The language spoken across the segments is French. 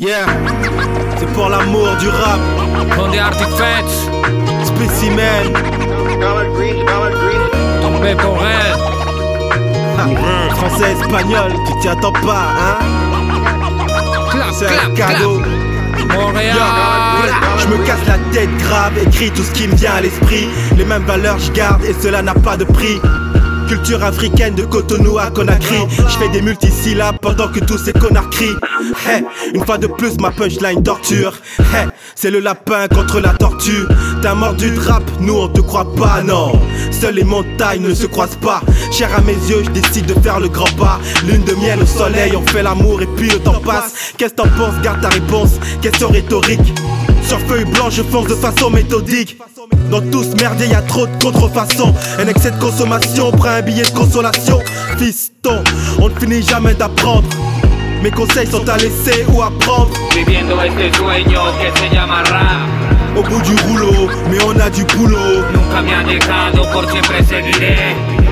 Yeah, c'est pour l'amour du rap. Con des artifacts, Spécimen. tombé pour elle. Français, espagnol, tu t'y attends pas, hein? C'est un cadeau. Montréal. Je me casse la tête grave, écris tout ce qui me vient à l'esprit. Les mêmes valeurs je garde et cela n'a pas de prix. Culture africaine de Cotonou à Conakry. Je fais des multisyllabes pendant que tous ces connards crient. Hey, une fois de plus, ma punchline torture. Hey, c'est le lapin contre la tortue. T'as mordu de rap, nous on te croit pas, non. Seules les montagnes ne se croisent pas. Cher à mes yeux, je décide de faire le grand pas. Lune de miel au soleil, on fait l'amour et puis le temps passe. Qu'est-ce que t'en penses? Garde ta réponse. Question rhétorique. Sur feuille blanche, je fonce de façon méthodique. Dans tout ce merdier, y a trop de contrefaçons. Un excès de consommation, prends un billet de consolation. Fiston, on ne finit jamais d'apprendre. Mes conseils sont à laisser ou à prendre. Viviendo este sueño que se llama rap. Au bout du rouleau, mais on a du boulot.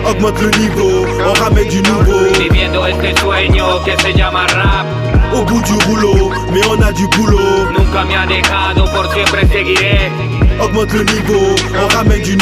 Augmente le niveau, on ramène du nouveau. Viviendo este sueño que se llama rap. Au bout du rouleau, mais on a du boulot. Nunca me han dejado, por siempre seguiré. Augmente le niveau, on ramène du.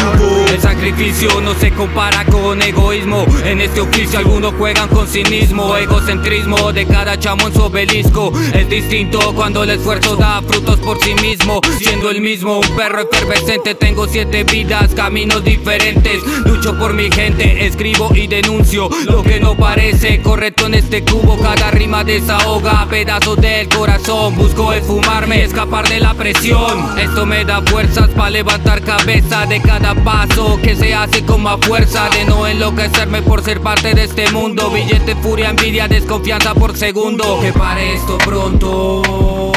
El sacrificio no se compara con egoísmo. En este oficio algunos juegan con cinismo, egocentrismo de cada chamo en su obelisco. Es distinto cuando el esfuerzo da frutos por sí mismo. Siendo el mismo un perro efervescente, tengo siete vidas, caminos diferentes. Lucho por mi gente, escribo y denuncio lo que no parece correcto en este cubo. Cada rima desahoga pedazos del corazón. Busco esfumarme, escapar de la presión. Esto me da fuerzas para levantar cabeza de cada paso que se hace con más fuerza. De no enloquecerme por ser parte de este mundo. Billete, furia, envidia, desconfianza por segundo. Que pare esto pronto.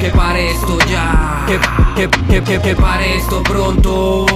Que pare esto ya. Que, que, que, que, que pare esto pronto.